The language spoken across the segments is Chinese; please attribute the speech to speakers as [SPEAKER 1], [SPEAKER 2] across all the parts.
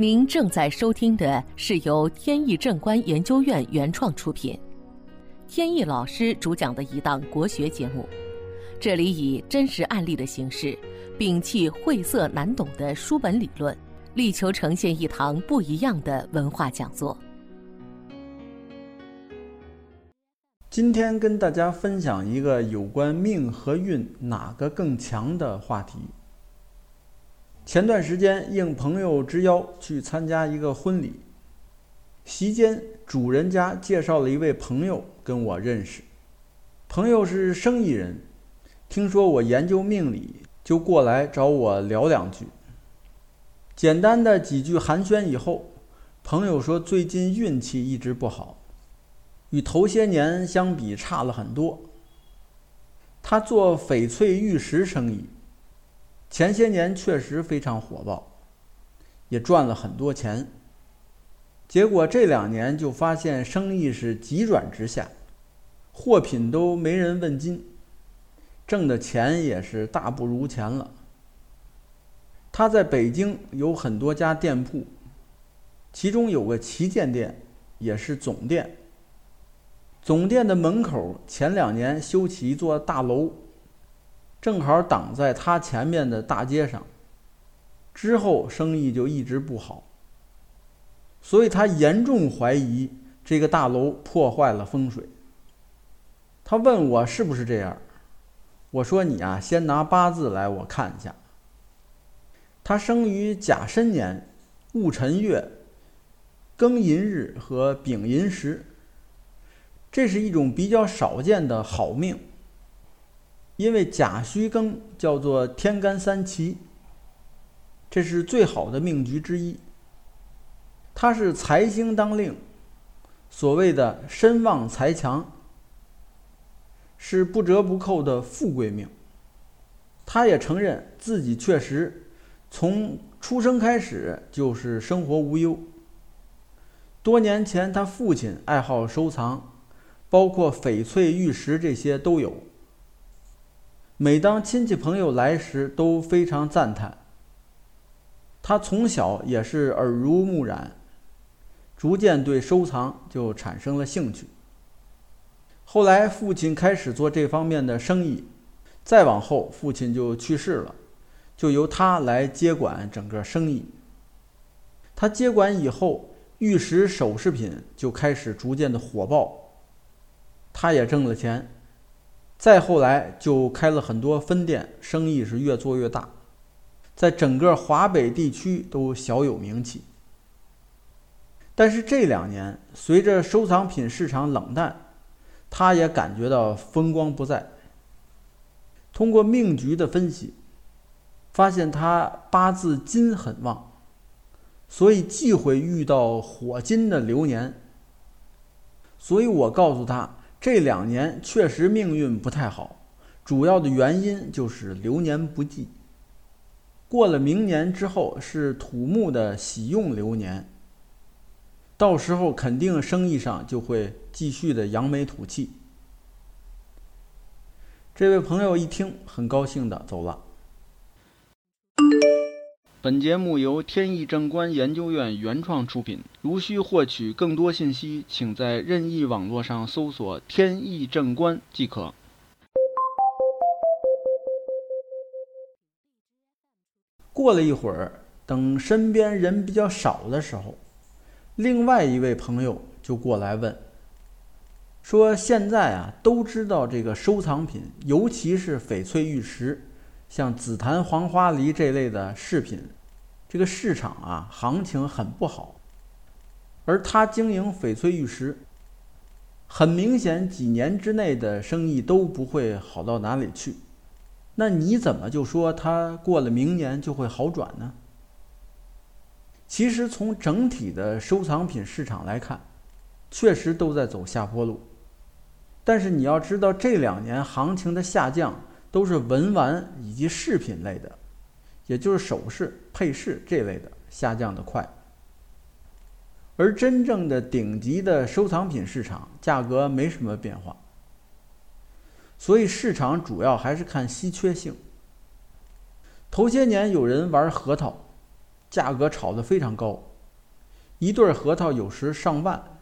[SPEAKER 1] 您正在收听的是由天意正观研究院原创出品，天意老师主讲的一档国学节目。这里以真实案例的形式，摒弃晦涩难懂的书本理论，力求呈现一堂不一样的文化讲座。
[SPEAKER 2] 今天跟大家分享一个有关命和运哪个更强的话题。前段时间应朋友之邀去参加一个婚礼，席间主人家介绍了一位朋友跟我认识。朋友是生意人，听说我研究命理，就过来找我聊两句。简单的几句寒暄以后，朋友说最近运气一直不好，与头些年相比差了很多。他做翡翠玉石生意。前些年确实非常火爆，也赚了很多钱。结果这两年就发现生意是急转直下，货品都没人问津，挣的钱也是大不如前了。他在北京有很多家店铺，其中有个旗舰店，也是总店。总店的门口前两年修起一座大楼。正好挡在他前面的大街上，之后生意就一直不好，所以他严重怀疑这个大楼破坏了风水。他问我是不是这样，我说你啊，先拿八字来我看一下。他生于甲申年戊辰月庚寅日和丙寅时，这是一种比较少见的好命。因为甲戌庚叫做天干三奇，这是最好的命局之一。它是财星当令，所谓的身旺财强，是不折不扣的富贵命。他也承认自己确实从出生开始就是生活无忧。多年前，他父亲爱好收藏，包括翡翠、玉石这些都有。每当亲戚朋友来时，都非常赞叹。他从小也是耳濡目染，逐渐对收藏就产生了兴趣。后来父亲开始做这方面的生意，再往后父亲就去世了，就由他来接管整个生意。他接管以后，玉石首饰品就开始逐渐的火爆，他也挣了钱。再后来就开了很多分店，生意是越做越大，在整个华北地区都小有名气。但是这两年随着收藏品市场冷淡，他也感觉到风光不再。通过命局的分析，发现他八字金很旺，所以忌讳遇到火金的流年。所以我告诉他。这两年确实命运不太好，主要的原因就是流年不济。过了明年之后是土木的喜用流年，到时候肯定生意上就会继续的扬眉吐气。这位朋友一听很高兴的走了。本节目由天意正观研究院原创出品。如需获取更多信息，请在任意网络上搜索“天意正观”即可。过了一会儿，等身边人比较少的时候，另外一位朋友就过来问，说：“现在啊，都知道这个收藏品，尤其是翡翠玉石。”像紫檀、黄花梨这类的饰品，这个市场啊，行情很不好。而他经营翡翠玉石，很明显几年之内的生意都不会好到哪里去。那你怎么就说他过了明年就会好转呢？其实从整体的收藏品市场来看，确实都在走下坡路。但是你要知道，这两年行情的下降。都是文玩以及饰品类的，也就是首饰、配饰这类的下降的快，而真正的顶级的收藏品市场价格没什么变化，所以市场主要还是看稀缺性。头些年有人玩核桃，价格炒得非常高，一对核桃有时上万。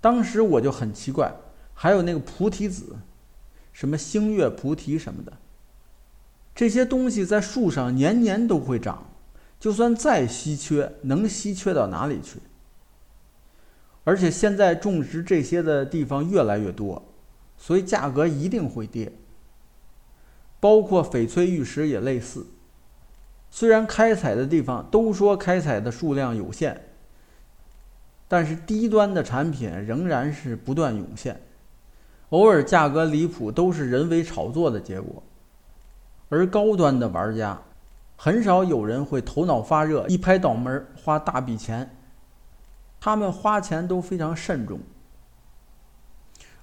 [SPEAKER 2] 当时我就很奇怪，还有那个菩提子，什么星月菩提什么的，这些东西在树上年年都会长，就算再稀缺，能稀缺到哪里去？而且现在种植这些的地方越来越多，所以价格一定会跌。包括翡翠玉石也类似，虽然开采的地方都说开采的数量有限。但是低端的产品仍然是不断涌现，偶尔价格离谱都是人为炒作的结果，而高端的玩家，很少有人会头脑发热一拍脑门花大笔钱，他们花钱都非常慎重，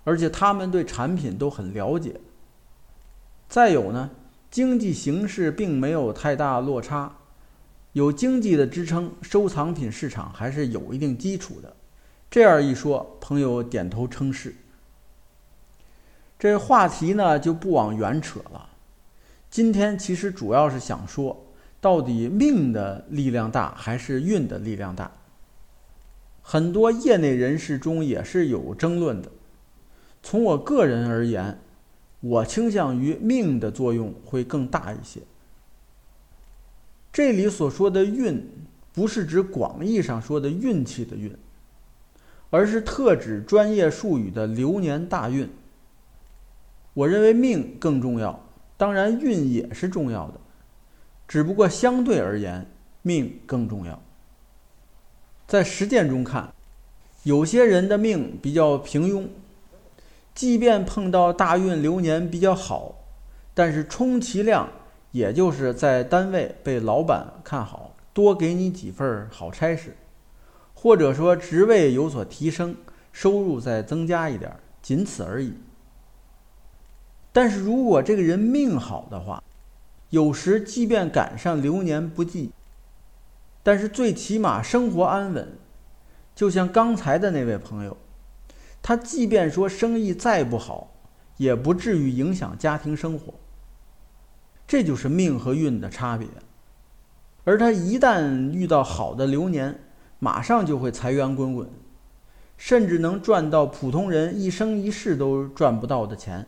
[SPEAKER 2] 而且他们对产品都很了解。再有呢，经济形势并没有太大落差。有经济的支撑，收藏品市场还是有一定基础的。这样一说，朋友点头称是。这话题呢就不往远扯了。今天其实主要是想说，到底命的力量大还是运的力量大？很多业内人士中也是有争论的。从我个人而言，我倾向于命的作用会更大一些。这里所说的运，不是指广义上说的运气的运，而是特指专业术语的流年大运。我认为命更重要，当然运也是重要的，只不过相对而言，命更重要。在实践中看，有些人的命比较平庸，即便碰到大运流年比较好，但是充其量。也就是在单位被老板看好，多给你几份好差事，或者说职位有所提升，收入再增加一点，仅此而已。但是如果这个人命好的话，有时即便赶上流年不济，但是最起码生活安稳。就像刚才的那位朋友，他即便说生意再不好，也不至于影响家庭生活。这就是命和运的差别，而他一旦遇到好的流年，马上就会财源滚滚，甚至能赚到普通人一生一世都赚不到的钱。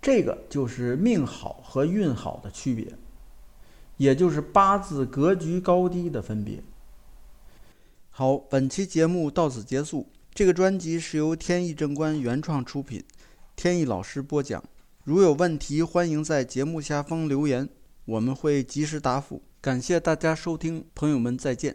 [SPEAKER 2] 这个就是命好和运好的区别，也就是八字格局高低的分别。好，本期节目到此结束。这个专辑是由天意正观原创出品，天意老师播讲。如有问题，欢迎在节目下方留言，我们会及时答复。感谢大家收听，朋友们再见。